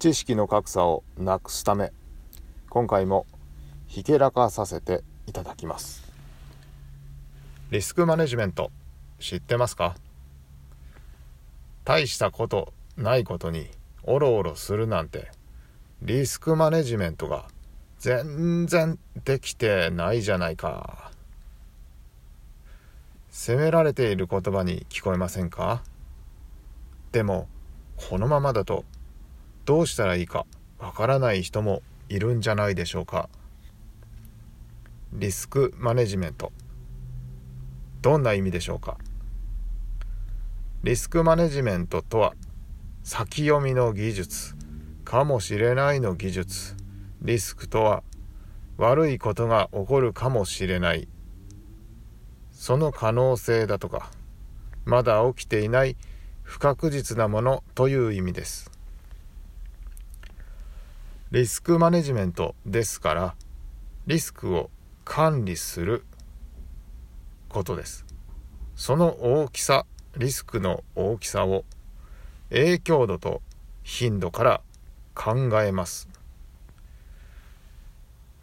知識の格差をなくすため今回もひけらかさせていただきます。リスクマネジメント知ってますか？大したことないことにおろおろするなんてリスクマネジメントが全然できてないじゃないか。責められている言葉に聞こえませんか？でもこのままだとどうしたらいいかわからない人もいるんじゃないでしょうか。リスクマネジメント。どんな意味でしょうか。リスクマネジメントとは先読みの技術。かもしれないの技術。リスクとは悪いことが起こるかもしれない。その可能性だとかまだ起きていない不確実なものという意味です。リスクマネジメントですからリスクを管理することです。その大きさリスクの大きさを影響度と頻度から考えます。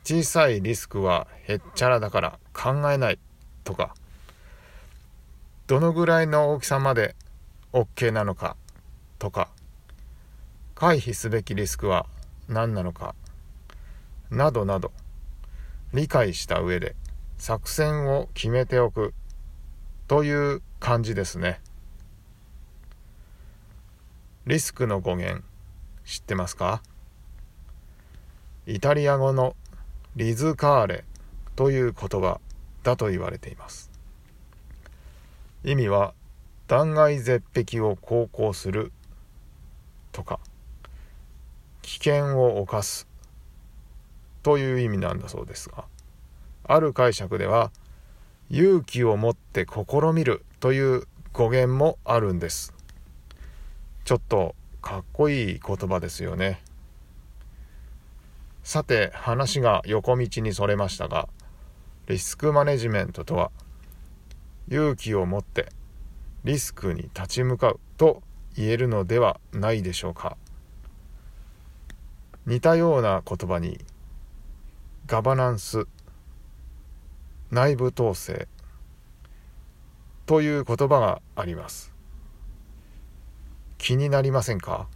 小さいリスクはへっちゃらだから考えないとかどのぐらいの大きさまで OK なのかとか回避すべきリスクは何なのかなどなど理解した上で作戦を決めておくという感じですね。リスクの語源知ってますか？イタリア語のリズカーレという言葉だと言われています。意味は断崖絶壁を航行するとか。険を冒すという意味なんだそうですがある解釈では勇気を持って試みるという語源もあるんです。ちょっとかっこいい言葉ですよね。さて話が横道にそれましたがリスクマネジメントとは勇気を持ってリスクに立ち向かうと言えるのではないでしょうか。似たような言葉にガバナンス内部統制という言葉があります。気になりませんか？